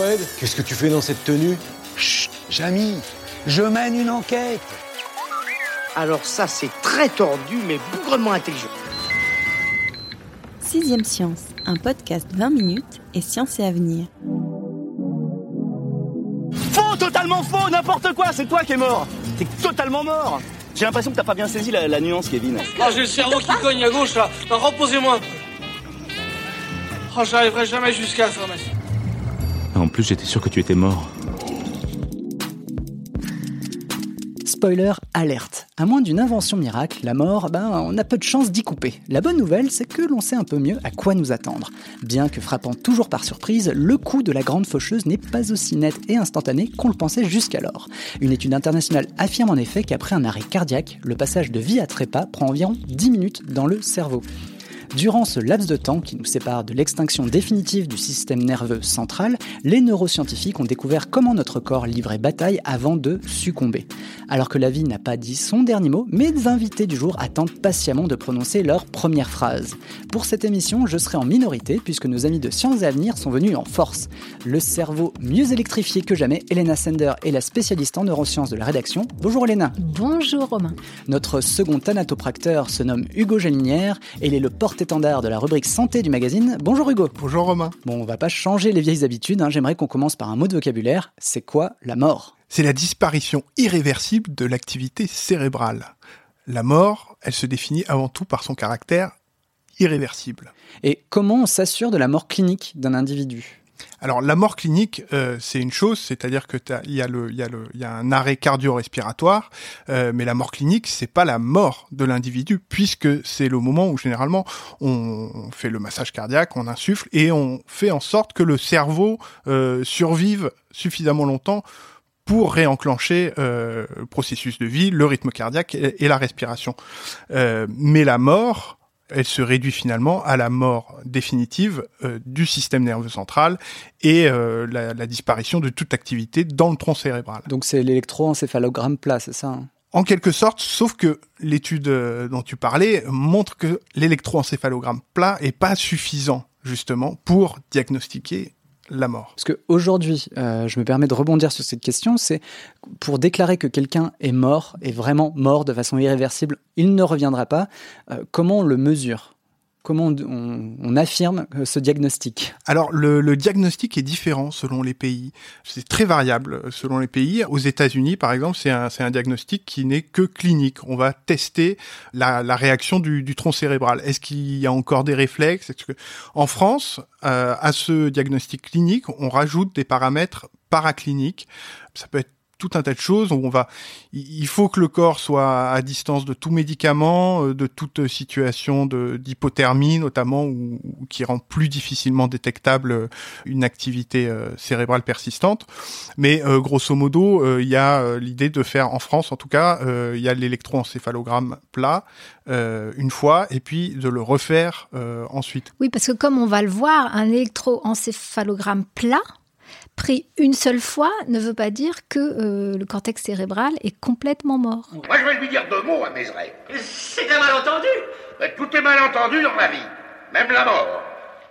Fred, qu'est-ce que tu fais dans cette tenue Chut, Jamy, je mène une enquête. Alors ça, c'est très tordu, mais bougrement intelligent. Sixième Science, un podcast 20 minutes et science et avenir. Faux, totalement faux, n'importe quoi, c'est toi qui es mort. T'es totalement mort. J'ai l'impression que t'as pas bien saisi la, la nuance, Kevin. Oh, j'ai le cerveau qui cogne à gauche là. Reposez-moi. Oh, j'arriverai jamais jusqu'à la pharmacie. J'étais sûr que tu étais mort. Spoiler alerte. À moins d'une invention miracle, la mort, ben, on a peu de chance d'y couper. La bonne nouvelle, c'est que l'on sait un peu mieux à quoi nous attendre. Bien que frappant toujours par surprise, le coup de la grande faucheuse n'est pas aussi net et instantané qu'on le pensait jusqu'alors. Une étude internationale affirme en effet qu'après un arrêt cardiaque, le passage de vie à trépas prend environ 10 minutes dans le cerveau. Durant ce laps de temps qui nous sépare de l'extinction définitive du système nerveux central, les neuroscientifiques ont découvert comment notre corps livrait bataille avant de succomber. Alors que la vie n'a pas dit son dernier mot, mes invités du jour attendent patiemment de prononcer leur première phrase. Pour cette émission, je serai en minorité puisque nos amis de Sciences et Avenir sont venus en force. Le cerveau mieux électrifié que jamais, Elena Sender est la spécialiste en neurosciences de la rédaction. Bonjour Elena. Bonjour Romain. Notre second thanatopracteur se nomme Hugo Gélinière et il est le porte-étendard de la rubrique santé du magazine. Bonjour Hugo. Bonjour Romain. Bon, on va pas changer les vieilles habitudes, hein. j'aimerais qu'on commence par un mot de vocabulaire. C'est quoi la mort? C'est la disparition irréversible de l'activité cérébrale. La mort, elle se définit avant tout par son caractère irréversible. Et comment on s'assure de la mort clinique d'un individu? Alors la mort clinique, euh, c'est une chose, c'est-à-dire que il y a y y un arrêt cardio-respiratoire, euh, mais la mort clinique, c'est pas la mort de l'individu, puisque c'est le moment où généralement on fait le massage cardiaque, on insuffle et on fait en sorte que le cerveau euh, survive suffisamment longtemps pour réenclencher euh, le processus de vie, le rythme cardiaque et, et la respiration. Euh, mais la mort, elle se réduit finalement à la mort définitive euh, du système nerveux central et la, la, disparition de toute activité dans le tronc cérébral. Donc c'est l'électroencéphalogramme plat, c'est ça hein? En quelque sorte, sauf que l'étude dont tu parlais montre que l'électroencéphalogramme plat est pas suffisant justement pour diagnostiquer la mort. Parce qu'aujourd'hui, euh, je me permets de rebondir sur cette question, c'est pour déclarer que quelqu'un est mort, est vraiment mort de façon irréversible, il ne reviendra pas, euh, comment on le mesure? Comment on, affirme ce diagnostic? Alors le, diagnostic est différent selon les pays. C'est très variable selon les pays. Aux États-Unis, par exemple, c'est un, diagnostic qui n'est que clinique. On va tester la, réaction du, tronc cérébral. Est-ce qu'il y a encore des réflexes? En France, euh, à ce diagnostic clinique, on rajoute des paramètres paracliniques. Ça peut être tout un tas de choses. On va, il faut que le corps soit à distance de tout médicament, de toute situation d'hypothermie notamment, ou, qui rend plus difficilement détectable une activité euh, cérébrale persistante. Mais euh, grosso modo, euh, il y a l'idée de faire en France, en tout cas, il y a l'électroencéphalogramme plat une fois, et puis de le refaire ensuite. Oui, parce que comme on va le voir, un électroencéphalogramme plat pris une seule fois ne veut pas dire que euh, le cortex cérébral est complètement mort. Moi, je vais lui dire deux mots à Mézeray. C'est un malentendu. Tout est malentendu dans la vie, même la mort.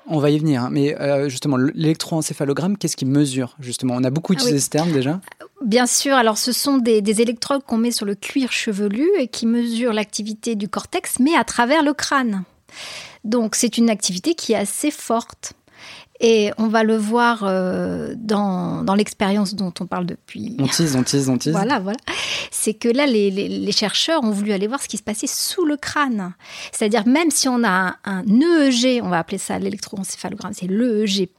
On va y venir, hein. mais euh, justement, l'électroencéphalogramme, qu'est-ce qu'il mesure Justement, on a beaucoup utilisé ah oui. ce terme déjà. Bien sûr, alors ce sont des, des électrodes qu'on met sur le cuir chevelu et qui mesurent l'activité du cortex, mais à travers le crâne. Donc c'est une activité qui est assez forte. Et on va le voir euh, dans, dans l'expérience dont on parle depuis. On tease, on tease, on tease. Voilà, voilà. C'est que là, les, les, les, chercheurs ont voulu aller voir ce qui se passait sous le crâne. C'est-à-dire, même si on a un, un EEG, on va appeler ça l'électroencéphalogramme, c'est l'EEG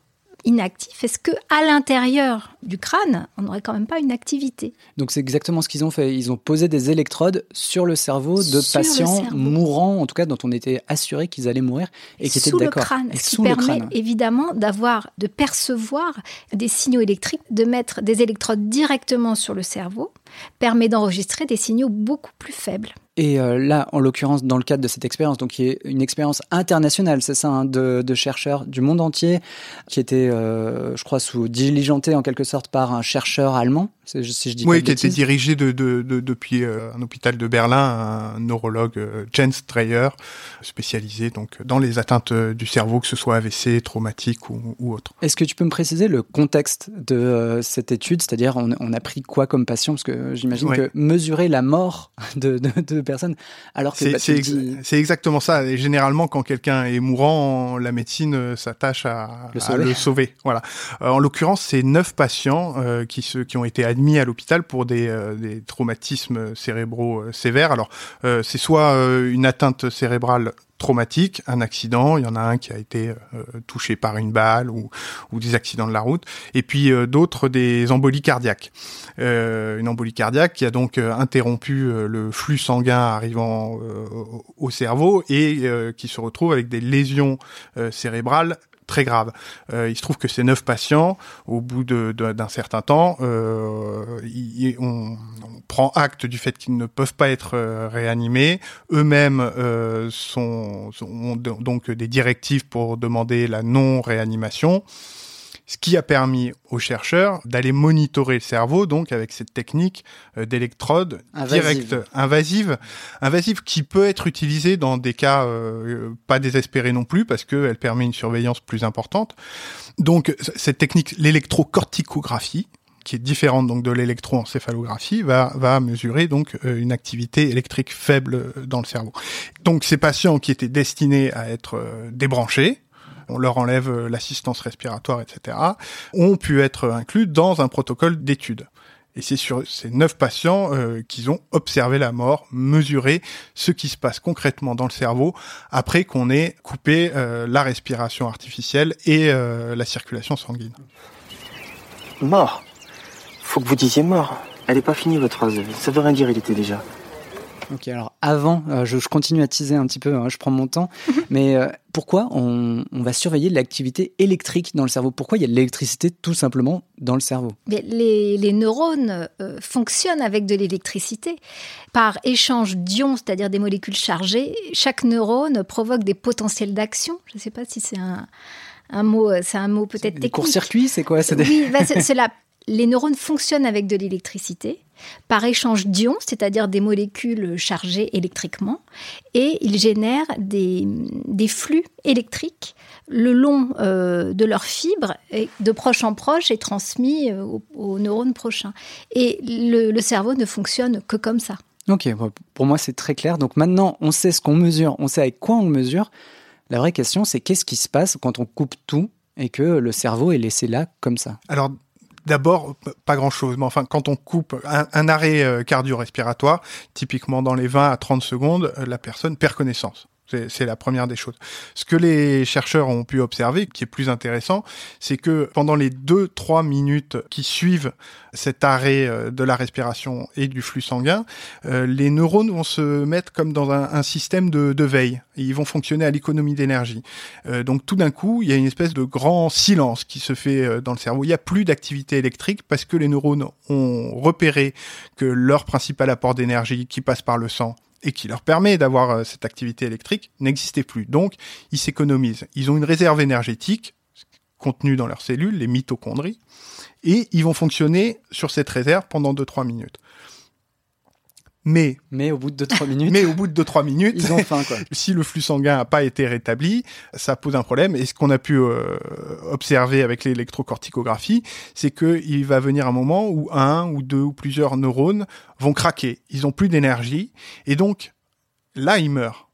inactif, est-ce que à l'intérieur du crâne, on n'aurait quand même pas une activité Donc c'est exactement ce qu'ils ont fait. Ils ont posé des électrodes sur le cerveau de Sur patients mourants, en tout cas dont on était assuré qu'ils allaient mourir et qui étaient sous le d'accord. crâne, Et ce qui le permet crâne. évidemment d'avoir, de percevoir des signaux électriques, de mettre des électrodes directement sur le cerveau, permet d'enregistrer des signaux beaucoup plus faibles. Et euh, là, en l'occurrence, dans le cadre de cette expérience, donc qui est une expérience internationale, c'est ça, hein, de, chercheurs du monde entier, qui était, euh, je crois, sous diligentée en quelque sorte par un chercheur allemand, si je, dis Oui, qui était dirigé de, de, de- depuis euh, un hôpital de Berlin, un neurologue euh, Jens Streyer, spécialisé donc dans les atteintes euh, du cerveau, que ce soit AVC, traumatique ou, ou autre. Est-ce que tu peux me préciser le contexte de cette étude? C'est-à-dire, on, on a pris quoi comme patient? Parce que j'imagine que mesurer la mort de, de, personnes, alors que C'est bah, ex- dis- exactement ça. Et généralement, quand quelqu'un est mourant, la médecine s'attache à, Le à sauver. le sauver. Voilà. En l'occurrence, c'est neuf patients euh, qui, se, qui ont été admis à l'hôpital pour des, euh, traumatismes cérébraux euh, sévères. Alors, euh, c'est soit une atteinte cérébrale traumatique, un accident, il y en a un qui a été touché par une balle ou, des accidents de la route, et puis d'autres des embolies cardiaques. Une embolie cardiaque qui a donc interrompu le flux sanguin arrivant au- au cerveau et qui se retrouve avec des lésions cérébrales très graves. Euh, il se trouve que ces neuf patients, au bout d'un certain temps, euh, on, prend acte du fait qu'ils ne peuvent pas être euh, réanimés. Eux-mêmes ont do- donc des directives pour demander la non-réanimation. Ce qui a permis aux chercheurs d'aller monitorer le cerveau, donc avec cette technique euh, d'électrode directe, invasive, invasive qui peut être utilisée dans des cas euh, pas désespérés non plus, parce qu'elle permet une surveillance plus importante. Donc cette technique, l'électrocorticographie, qui est différente donc de l'électroencéphalographie, va, va mesurer donc euh, une activité électrique faible euh, dans le cerveau. Donc ces patients qui étaient destinés à être euh, débranchés, on leur enlève euh, l'assistance respiratoire, etc., ont pu être inclus dans un protocole d'étude. Et c'est sur ces neuf patients euh, qu'ils ont observé la mort, mesuré ce qui se passe concrètement dans le cerveau après qu'on ait coupé euh, la respiration artificielle et la circulation sanguine. Mort Faut que vous disiez mort. Elle est pas finie votre phrase. Ça veut rien dire, il était déjà. Ok, alors avant, euh, je, je continue à teaser un petit peu, hein, je prends mon temps, mais euh, pourquoi on, on va surveiller l'activité électrique dans le cerveau? Pourquoi il y a de l'électricité tout simplement dans le cerveau? Mais les, les neurones euh, fonctionnent avec de l'électricité. Par échange d'ions, c'est-à-dire des molécules chargées, chaque neurone provoque des potentiels d'action. Je ne sais pas si c'est un, un mot, c'est un mot peut-être technique. court-circuits, c'est quoi? Des- Oui, bah, c'est la- les neurones fonctionnent avec de l'électricité par échange d'ions, c'est-à-dire des molécules chargées électriquement, et ils génèrent des, des flux électriques le long euh, de leurs fibres, et de proche en proche, et transmis euh, aux, aux neurones prochains. Et le, le cerveau ne fonctionne que comme ça. Ok, pour moi c'est très clair. Donc maintenant, on sait ce qu'on mesure, on sait avec quoi on le mesure. La vraie question, c'est qu'est-ce qui se passe quand on coupe tout et que le cerveau est laissé là comme ça? Alors d'abord, pas grand-chose, mais enfin quand on coupe un, un arrêt euh, cardio-respiratoire, typiquement dans les 20 à 30 secondes, euh, la personne perd connaissance. C'est la première des choses. Ce que les chercheurs ont pu observer, qui est plus intéressant, c'est que pendant les 2-3 minutes qui suivent cet arrêt euh, de la respiration et du flux sanguin, euh, les neurones vont se mettre comme dans un, système de, de veille. Ils vont fonctionner à l'économie d'énergie. Euh, donc tout d'un coup, il y a une espèce de grand silence qui se fait dans le cerveau. Il n'y a plus d'activité électrique parce que les neurones ont repéré que leur principal apport d'énergie qui passe par le sang et qui leur permet d'avoir euh, cette activité électrique n'existait plus. Donc, ils s'économisent. Ils ont une réserve énergétique contenue dans leurs cellules, les mitochondries, et ils vont fonctionner sur cette réserve pendant 2-3 minutes. Mais, mais au bout de 2-3 minutes, mais au bout de 2-3 minutes, ils ont faim quoi. si le flux sanguin n'a pas été rétabli, ça pose un problème. Et ce qu'on a pu euh, observer avec l'électrocorticographie, c'est qu'il va venir un moment où un ou deux ou plusieurs neurones vont craquer. Ils ont plus d'énergie et donc là ils meurent.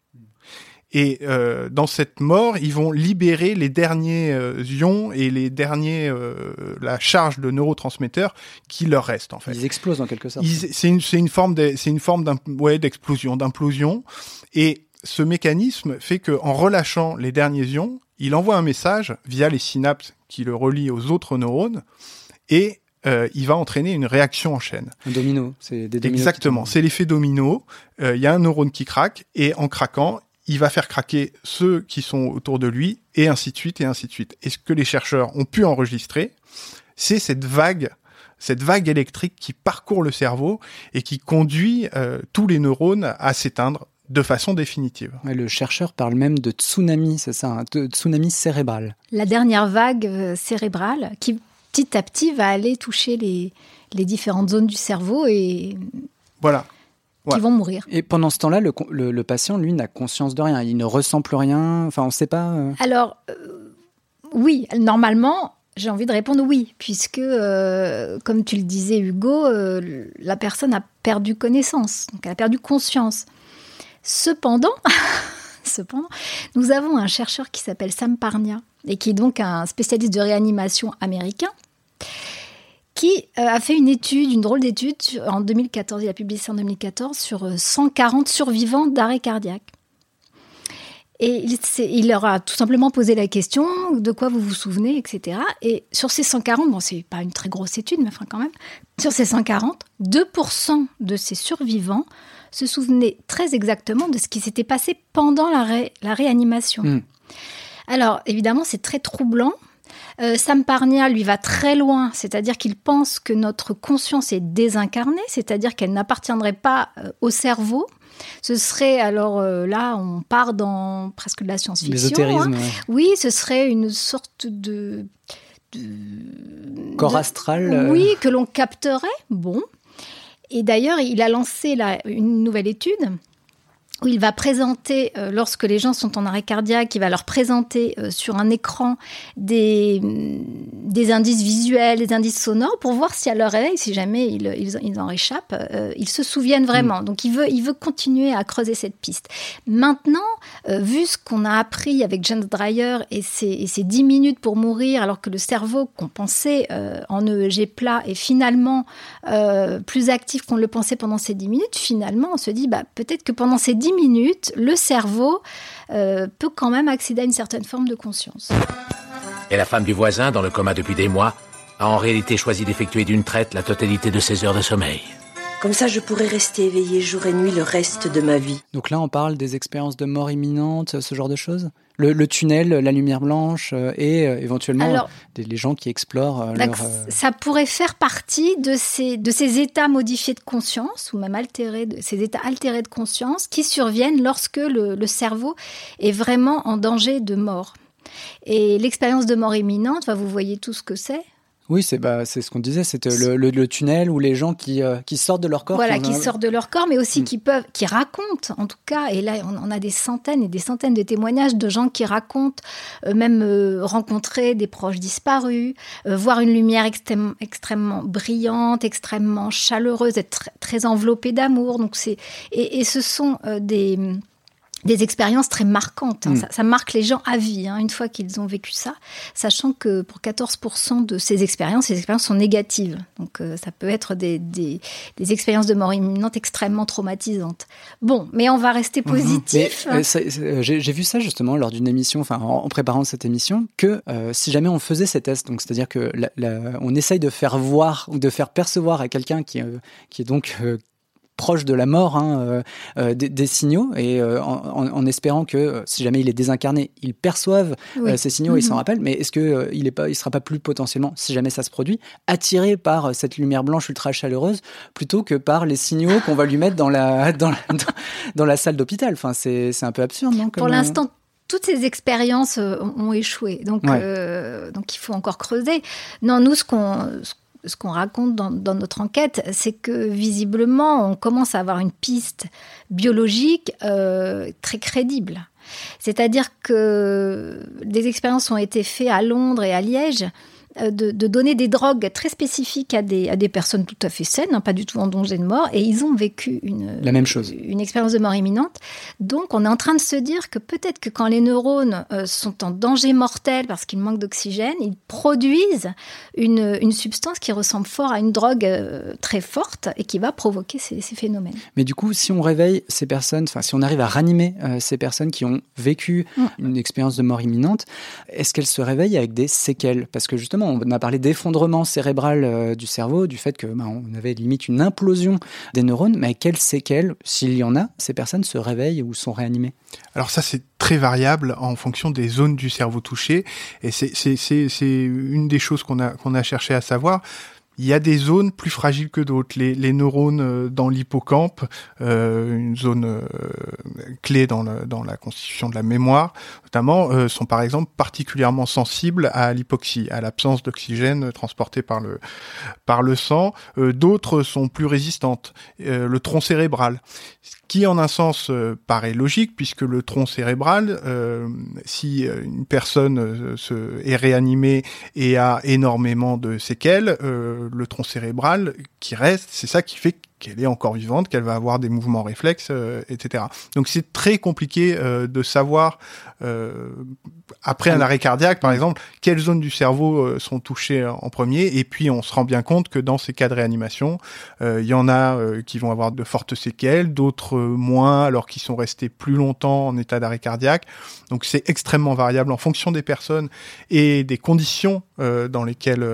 Et euh, dans cette mort, ils vont libérer les derniers euh, ions et les derniers euh, la charge de neurotransmetteurs qui leur restent en fait. Ils explosent en quelque sorte. C'est une, c'est une forme c'est une forme ouais, d'explosion, d'implosion. Et ce mécanisme fait que en relâchant les derniers ions, il envoie un message via les synapses qui le relient aux autres neurones et euh, il va entraîner une réaction en chaîne. Un domino, c'est des dominos. Exactement, c'est l'effet domino. Euh, Il y a un neurone qui craque et en craquant, il va faire craquer ceux qui sont autour de lui et ainsi de suite et ainsi de suite. Et ce que les chercheurs ont pu enregistrer, c'est cette vague cette vague électrique qui parcourt le cerveau et qui conduit euh, tous les neurones à s'éteindre de façon définitive. Le chercheur parle même de tsunami, c'est ça, un t- tsunami cérébral. La dernière vague euh, cérébrale qui petit à petit va aller toucher les, les différentes zones du cerveau et Voilà. Qui Ouais. vont mourir. Et pendant ce temps-là, le, con- le- le patient, lui, n'a conscience de rien. Il ne ressent plus rien. Enfin, on ne sait pas. euh. Alors, euh, oui, normalement, j'ai envie de répondre oui, puisque, euh, comme tu le disais, Hugo, la personne a perdu connaissance, donc elle a perdu conscience. Cependant, cependant, nous avons un chercheur qui s'appelle Sam Parnia, et qui est donc un spécialiste de réanimation américain, qui euh, a fait une étude, une drôle d'étude en 2014, il a publié ça en 2014, sur euh, 140 survivants d'arrêt cardiaque. Et il, leur a tout simplement posé la question de quoi vous vous souvenez, etc. Et sur ces 140, bon, c'est pas une très grosse étude, mais enfin quand même, sur ces 140, 2% de ces survivants se souvenaient très exactement de ce qui s'était passé pendant la, ré- la réanimation. Mm. Alors, évidemment, c'est très troublant. Euh, Sam Parnia, lui, va très loin, c'est-à-dire qu'il pense que notre conscience est désincarnée, c'est-à-dire qu'elle n'appartiendrait pas euh, au cerveau. Ce serait, alors euh, là, on part dans presque de la science-fiction. Hein. ouais. Oui, ce serait une sorte de... de- Corps de- astral. euh, Oui, que l'on capterait. Bon. Et d'ailleurs, il a lancé là, une nouvelle étude où il va présenter, euh, lorsque les gens sont en arrêt cardiaque, il va leur présenter euh, sur un écran des, mm, des indices visuels, des indices sonores, pour voir si à leur réveil, si jamais ils, ils, ils en réchappent, euh, ils se souviennent vraiment. Donc il veut, il veut continuer à creuser cette piste. Maintenant, vu ce qu'on a appris avec James Dreyer et ses, et ses 10 minutes pour mourir, alors que le cerveau qu'on pensait en EEG plat est finalement plus actif qu'on le pensait pendant ces 10 minutes, finalement on se dit bah, peut-être que pendant ces 10 minutes, le cerveau euh, peut quand même accéder à une certaine forme de conscience. Et la femme du voisin, dans le coma depuis des mois, a en réalité choisi d'effectuer d'une traite la totalité de ses heures de sommeil. Comme ça, je pourrais rester éveillée jour et nuit le reste de ma vie. Donc là, on parle des expériences de mort imminente, ce genre de choses? Le, le tunnel, la lumière blanche euh, et euh, éventuellement Alors- des, les gens qui explorent euh, leur... euh, Ça pourrait faire partie de ces, de ces états modifiés de conscience, ou même altérés, de, ces états altérés de conscience, qui surviennent lorsque le, le cerveau est vraiment en danger de mort. Et l'expérience de mort imminente, vous voyez tout ce que c'est. Oui, c'est bah, c'est ce qu'on disait, c'était le, le, le tunnel où les gens qui, euh, qui sortent de leur corps. Voilà, qui un- sortent de leur corps, mais aussi qui peuvent, qui racontent, en tout cas. Et là, on, on a des centaines et des centaines de témoignages de gens qui racontent, euh, même euh, rencontrer des proches disparus, euh, voir une lumière extrême- extrêmement brillante, extrêmement chaleureuse, être très, très enveloppée d'amour. Donc c'est et, et ce sont euh, des des expériences très marquantes. hein. Mm. Ça, ça marque les gens à vie, hein, une fois qu'ils ont vécu ça, sachant que pour 14% de ces expériences, ces expériences sont négatives. Donc euh, ça peut être des, des, des expériences de mort imminente extrêmement traumatisantes. Bon, mais on va rester positif. Mais, euh, euh, J'ai vu ça justement lors d'une émission, enfin en, en préparant cette émission, que euh, si jamais on faisait ces tests, donc c'est-à-dire que la- la- on essaye de faire voir ou de faire percevoir à quelqu'un qui, qui est donc proche de la mort hein, euh, euh, des, des signaux et euh, en, espérant que si jamais il est désincarné, il perçoive Oui. euh, ces signaux, il s'en Mhm. rappelle. Mais est-ce que il est pas, il sera pas plus potentiellement, si jamais ça se produit, attiré par cette lumière blanche ultra chaleureuse plutôt que par les signaux qu'on va lui mettre dans la dans la, dans, dans la salle d'hôpital? Enfin, c'est c'est un peu absurde, non Pour l'instant, toutes ces expériences ont ont échoué. Donc, Ouais. euh, donc il faut encore creuser. Non, nous, ce qu'on ce qu'on raconte dans, notre enquête, c'est que visiblement, on commence à avoir une piste biologique euh, très crédible. C'est-à-dire que des expériences ont été faites à Londres et à Liège de, de donner des drogues très spécifiques à des, à des personnes tout à fait saines, hein, pas du tout en danger de mort, et ils ont vécu une, La même chose. une expérience de mort imminente. Donc on est en train de se dire que peut-être que quand les neurones euh, sont en danger mortel parce qu'ils manquent d'oxygène, ils produisent une, une substance qui ressemble fort à une drogue euh, très forte et qui va provoquer ces, ces phénomènes. Mais du coup, si on réveille ces personnes, enfin, si on arrive à ranimer euh, ces personnes qui ont vécu Mm. une expérience de mort imminente, est-ce qu'elles se réveillent avec des séquelles? Parce que justement, on a parlé d'effondrement cérébral euh, du cerveau, du fait que bah, on avait limite une implosion des neurones, mais quelles séquelles, s'il y en a, ces personnes se réveillent ou sont réanimées? Alors ça, c'est très variable en fonction des zones du cerveau touchées. Et c'est une des choses qu'on a, qu'on a cherché à savoir. Il y a des zones plus fragiles que d'autres. Les, les neurones euh, dans l'hippocampe, euh, une zone clé dans, le- dans la constitution de la mémoire, notamment, euh, sont par exemple particulièrement sensibles à l'hypoxie, à l'absence d'oxygène transporté par le, par le sang. Euh, D'autres sont plus résistantes. Euh, le tronc cérébral, ce qui en un sens euh, paraît logique, puisque le tronc cérébral, euh, si euh, une personne se, est réanimée et a énormément de séquelles, le tronc cérébral qui reste, c'est ça qui fait qu'elle est encore vivante, qu'elle va avoir des mouvements réflexes, euh, etc. Donc c'est très compliqué euh, de savoir, euh, après un arrêt cardiaque par exemple, quelles zones du cerveau sont touchées en premier, et puis on se rend bien compte que dans ces cas de réanimation, il y en a qui vont avoir de fortes séquelles, d'autres moins, alors qu'ils sont restés plus longtemps en état d'arrêt cardiaque. Donc c'est extrêmement variable en fonction des personnes et des conditions dans lesquelles,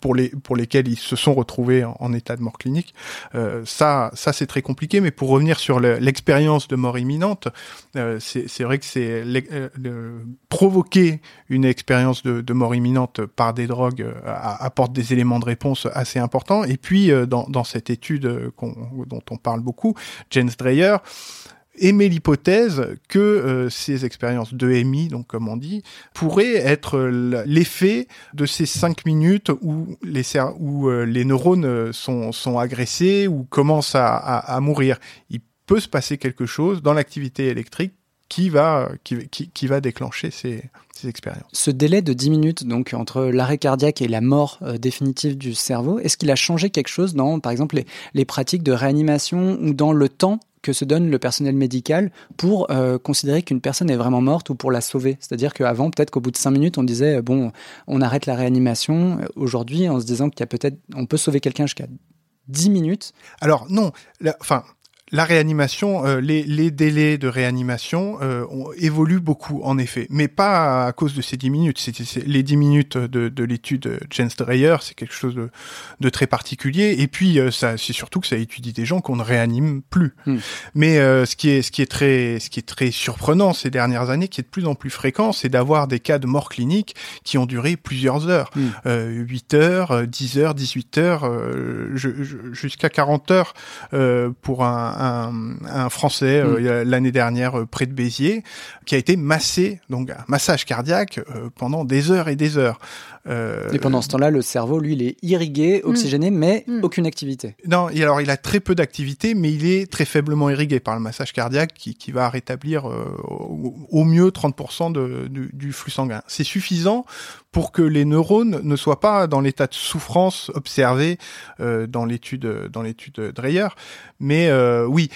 pour, les, pour lesquelles ils se sont retrouvés en état de mort clinique. Euh, ça, ça c'est très compliqué, mais pour revenir sur le- l'expérience de mort imminente, euh, c'est vrai que c'est euh, provoquer une expérience de, mort imminente par des drogues apporte des éléments de réponse assez importants. Et puis dans, cette étude dont on parle beaucoup, Jens Dreyer émet l'hypothèse que euh, ces expériences de MI, donc comme on dit, pourraient être l- l'effet de ces cinq minutes où les, où, euh, les neurones euh, sont, sont agressés ou commencent à, mourir. Il peut se passer quelque chose dans l'activité électrique qui va, qui, va déclencher ces, ces expériences. Ce délai de 10 minutes, donc entre l'arrêt cardiaque et la mort euh, définitive du cerveau, est-ce qu'il a changé quelque chose dans, par exemple, les pratiques de réanimation ou dans le temps que se donne le personnel médical pour euh, considérer qu'une personne est vraiment morte ou pour la sauver C'est-à-dire qu'avant, peut-être qu'au bout de 5 minutes, on disait, euh, bon, on arrête la réanimation. Aujourd'hui, en se disant qu'il y a peut-être, on peut sauver quelqu'un jusqu'à 10 minutes. Alors non, la- enfin. La réanimation, euh, les, les délais de réanimation euh, évoluent beaucoup, en effet, mais pas à cause de ces 10 minutes. C'est, c'est- les 10 minutes de, de l'étude Jens Dreyer, c'est quelque chose de, de très particulier. Et puis, euh, ça, c'est surtout que ça étudie des gens qu'on ne réanime plus. Hmm. Mais euh, ce qui est, ce qui est très, ce qui est très surprenant ces dernières années, qui est de plus en plus fréquent, c'est d'avoir des cas de mort clinique qui ont duré plusieurs heures, Hmm. euh, 8 heures, euh, 10 heures, 18 heures, euh, jusqu'à 40 heures euh, pour un, un, un Français euh, Mm. l'année dernière euh, près de Béziers, qui a été massé, donc un massage cardiaque euh, pendant des heures et des heures. Euh, Et pendant ce temps-là, le cerveau, lui, il est irrigué, oxygéné, mais aucune activité. non, et alors il a très peu d'activité, mais il est très faiblement irrigué par le massage cardiaque qui, qui va rétablir euh, au, au mieux 30% de, du, du flux sanguin. C'est suffisant pour que les neurones ne soient pas dans l'état de souffrance observé euh, dans l'étude dans l'étude Dreyer. Mais euh, oui.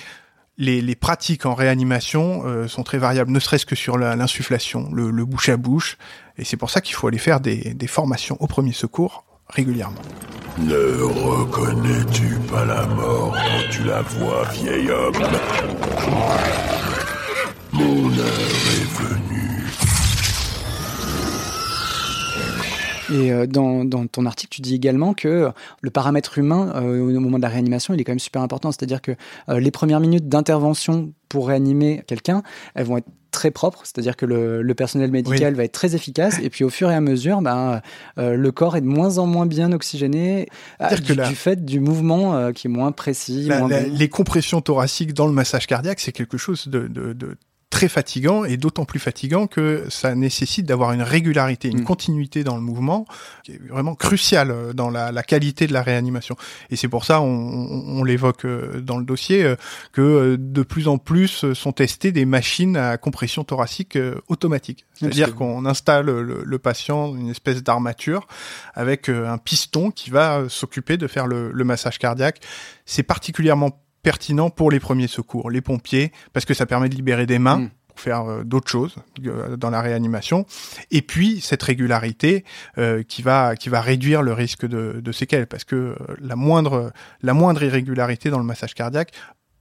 Les, les pratiques en réanimation euh, sont très variables, ne serait-ce que sur la- l'insufflation, le, le bouche à bouche, et c'est pour ça qu'il faut aller faire des, des formations au premier secours régulièrement. Ne reconnais-tu pas la mort quand tu la vois, vieil homme? Mon heure est venue. Et euh, dans, dans ton article, tu dis également que le paramètre humain euh, au moment de la réanimation, il est quand même super important. C'est-à-dire que euh, les premières minutes d'intervention pour réanimer quelqu'un, elles vont être très propres, c'est-à-dire que le, le personnel médical va être très efficace, et puis au fur et à mesure, ben, euh, le corps est de moins en moins bien oxygéné euh, C'est-à-dire du, la- du fait du mouvement euh, qui est moins précis. La- moins la- bon. les compressions thoraciques dans le massage cardiaque, c'est quelque chose de, de- de très fatigant et d'autant plus fatigant que ça nécessite d'avoir une régularité, une continuité dans le mouvement qui est vraiment cruciale euh, dans la, la qualité de la réanimation. Et c'est pour ça, on, on, on l'évoque euh, dans le dossier, euh, que de plus en plus sont testées des machines à compression thoracique automatique. C'est-à-dire qu'on installe le, le patient une espèce d'armature avec un piston qui va s'occuper de faire le, le massage cardiaque. C'est particulièrement pertinent pour les premiers secours, les pompiers, parce que ça permet de libérer des mains. pour faire euh, d'autres choses euh, dans la réanimation et puis cette régularité euh, qui va qui va réduire le risque de, de séquelles parce que la moindre la moindre irrégularité dans le massage cardiaque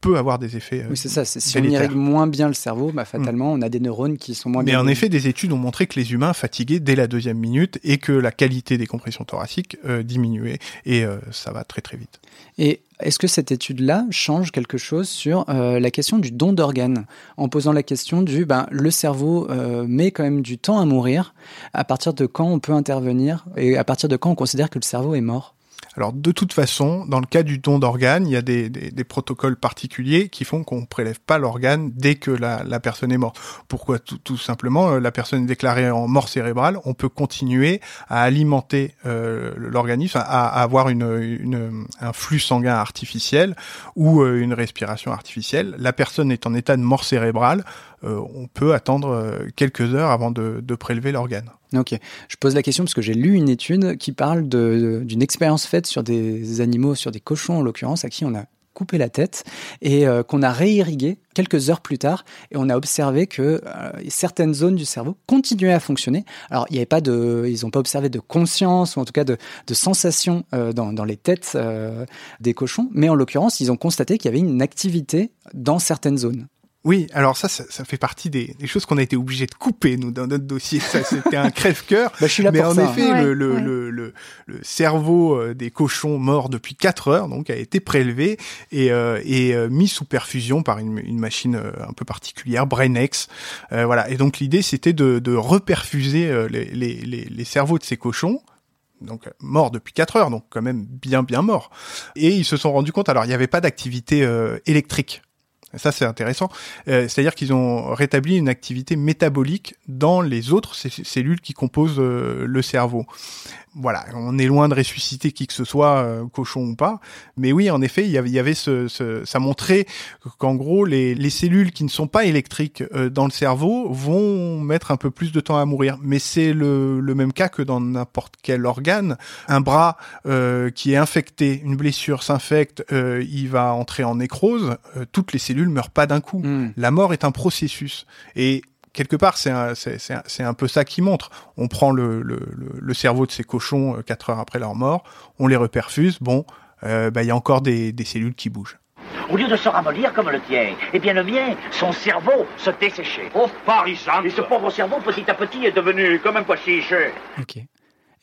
peut avoir des effets. euh, Oui, c'est ça. Si on irrigue moins bien le cerveau, bah, fatalement, on a des neurones qui sont moins Mais bien. en effet, des études ont montré que les humains fatiguaient dès la deuxième minute et que la qualité des compressions thoraciques euh, diminuait. Et euh, ça va très très vite. Et est-ce que cette étude-là change quelque chose sur euh, la question du don d'organes? En posant la question du ben, le cerveau met quand même du temps à mourir, à partir de quand on peut intervenir et à partir de quand on considère que le cerveau est mort? Alors de toute façon, dans le cas du don d'organes, il y a des, protocoles particuliers qui font qu'on prélève pas l'organe dès que la, personne est morte. Pourquoi? Tout, simplement, euh, la personne est déclarée en mort cérébrale, on peut continuer à alimenter euh, l'organisme, à, avoir un flux sanguin artificiel ou euh, une respiration artificielle. La personne est en état de mort cérébrale, on peut attendre euh, quelques heures avant de, prélever l'organe. Ok, je pose la question parce que j'ai lu une étude qui parle d'une expérience faite sur des animaux, sur des cochons en l'occurrence, à qui on a coupé la tête et euh, qu'on a réirrigué quelques heures plus tard et on a observé que euh, certaines zones du cerveau continuaient à fonctionner. Alors il n'y avait pas de, ils n'ont pas observé de conscience ou en tout cas de, de sensation euh, dans, les têtes euh, des cochons, mais en l'occurrence ils ont constaté qu'il y avait une activité dans certaines zones. Oui, alors ça, ça, ça fait partie des, des choses qu'on a été obligé de couper, nous, dans notre dossier. Ça, c'était un crève-cœur. Bah, je suis là Mais pour en ça. effet, Ouais, le, le, ouais. le, le, le cerveau euh, des cochons morts depuis 4 heures, donc, a été prélevé et, euh, et euh, mis sous perfusion par une, une machine euh, un peu particulière, BrainX. Euh, voilà. Et donc, l'idée, c'était de, de reperfuser euh, les, les, les, les cerveaux de ces cochons donc morts depuis 4 heures, donc quand même bien bien morts. Et ils se sont rendus compte, alors il n'y avait pas d'activité euh, électrique. Ça c'est intéressant. Euh, C'est-à-dire qu'ils ont rétabli une activité métabolique dans les autres cellules qui composent euh, le cerveau. Voilà, on est loin de ressusciter qui que ce soit, euh, cochon ou pas. Mais oui, en effet, il y avait, il y avait ce, ce- ça montrait qu'en gros, les, les cellules qui ne sont pas électriques euh, dans le cerveau vont mettre un peu plus de temps à mourir. Mais c'est le, le même cas que dans n'importe quel organe. Un bras euh, qui est infecté, une blessure s'infecte, euh, il va entrer en nécrose. euh, toutes les cellules meurent pas d'un coup. La mort est un processus. Et quelque part, c'est un, c'est, c'est un, c'est un peu ça qui montre. On prend le, le, le, cerveau de ces cochons euh, quatre heures après leur mort, on les reperfuse. Bon, euh, bah, il y a encore des, des cellules qui bougent. Au lieu de se ramollir comme le tien, eh bien le mien, son cerveau se desséchait. Oh, parisante Et ce pauvre cerveau, petit à petit, est devenu comme un pois-chiche. Ok.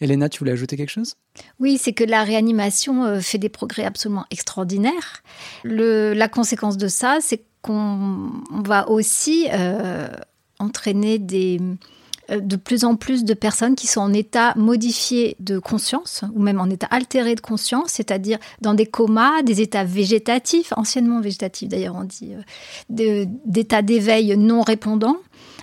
Elena, tu voulais ajouter quelque chose? Oui, c'est que la réanimation euh, fait des progrès absolument extraordinaires. Le, la conséquence de ça, c'est qu'on on va aussi euh, entraîner euh, de plus en plus de personnes qui sont en état modifié de conscience, ou même en état altéré de conscience, c'est-à-dire dans des comas, des états végétatifs, anciennement végétatifs d'ailleurs on dit, euh, d'états d'éveil non répondants,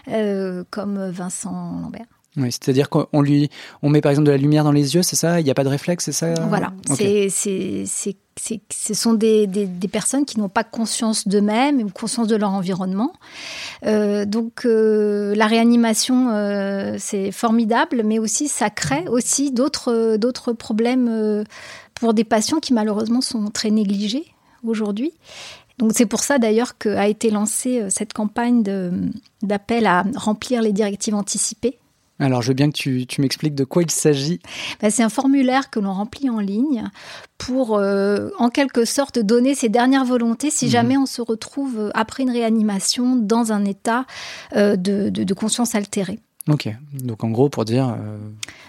euh, comme Vincent Lambert. Oui, c'est-à-dire qu'on lui, on met par exemple de la lumière dans les yeux, c'est ça? Il n'y a pas de réflexe, c'est ça? Voilà, c'est, c'est, c'est, ce sont des, des, des personnes qui n'ont pas conscience d'eux-mêmes ou conscience de leur environnement. Euh, donc euh, la réanimation, euh, c'est formidable, mais aussi ça crée aussi d'autres, d'autres problèmes pour des patients qui malheureusement sont très négligés aujourd'hui. Donc c'est pour ça d'ailleurs qu'a été lancée cette campagne de, d'appel à remplir les directives anticipées. Alors, je veux bien que tu, tu m'expliques de quoi il s'agit. Ben, c'est un formulaire que l'on remplit en ligne pour, euh, en quelque sorte, donner ses dernières volontés si Mhm. jamais on se retrouve euh, après une réanimation dans un état euh, de, de- de conscience altérée. Ok, donc en gros, pour dire, euh,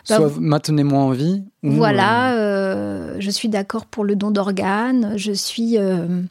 Bah, soit maintenez-moi en vie, ou, Voilà, euh, je suis d'accord pour le don d'organes, je suis... euh,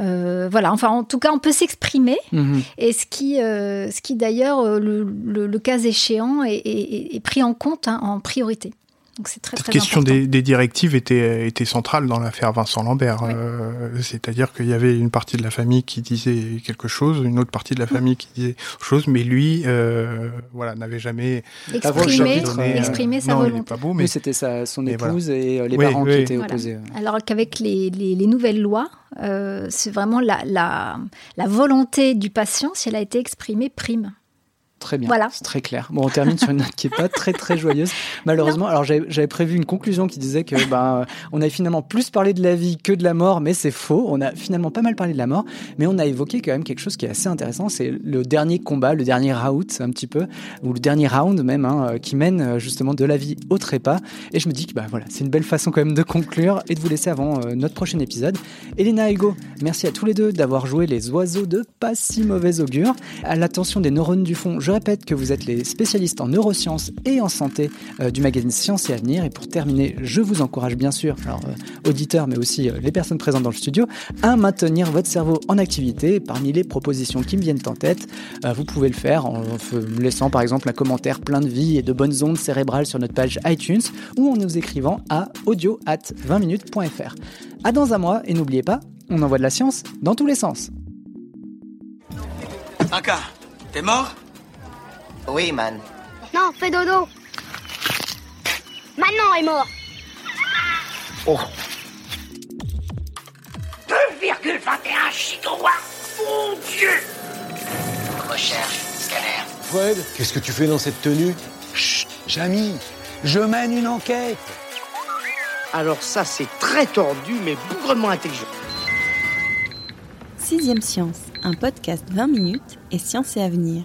euh, voilà, enfin, en tout cas, on peut s'exprimer. Mhm. Et ce qui, euh, ce qui d'ailleurs, euh, le, le- le cas échéant, est, est- est pris en compte hein, en priorité. Donc c'est très Cette très question important. des, des directives était, était centrale dans l'affaire Vincent Lambert. Euh, C'est-à-dire qu'il y avait une partie de la famille qui disait quelque chose, une autre partie de la famille qui disait autre chose, mais lui, euh, voilà, n'avait jamais Exprimé- donné, euh, exprimer sa non, il volonté. pas beau, Mais c'était son voilà. épouse et les Oui, parents qui étaient Voilà. opposés. Alors qu'avec les, les- les nouvelles lois, euh, c'est vraiment la, la, la volonté du patient, si elle a été exprimée, prime. Très bien, Voilà. c'est très clair. Bon, on termine sur une note qui est pas très très joyeuse. Malheureusement, alors j'avais prévu une conclusion qui disait que ben on avait finalement plus parlé de la vie que de la mort, mais c'est faux. On a finalement pas mal parlé de la mort, mais on a évoqué quand même quelque chose qui est assez intéressant, c'est le dernier combat, le dernier round un petit peu, ou le dernier round même, hein, euh, qui mène euh, justement de la vie au trépas. Et je me dis que bah voilà, c'est une belle façon quand même de conclure et de vous laisser avant euh, notre prochain épisode. Elena et Hugo, merci à tous les deux d'avoir joué les oiseaux de pas si mauvais augure. À l'attention des neurones du fond, je répète que vous êtes les spécialistes en neurosciences et en santé euh, du magazine Science et Avenir. Et pour terminer, je vous encourage bien sûr, alors euh, auditeurs, mais aussi euh, les personnes présentes dans le studio, à maintenir votre cerveau en activité. Parmi les propositions qui me viennent en tête, vous pouvez le faire en laissant par exemple un commentaire plein de vie et de bonnes ondes cérébrales sur notre page iTunes ou en nous écrivant à audio at 20minutes.fr. À dans un mois et n'oubliez pas, on envoie de la science dans tous les sens. Anka, t'es mort? Oui, man. Non, fais dodo. Maintenant est mort. Oh. 2,21 gigawatts Mon Dieu Recherche, scanner. Fred, qu'est-ce que tu fais dans cette tenue? Chut, Jamy, je mène une enquête. Alors ça, c'est très tordu, mais bougrement intelligent. Sixième Science, un podcast 20 minutes et science et avenir.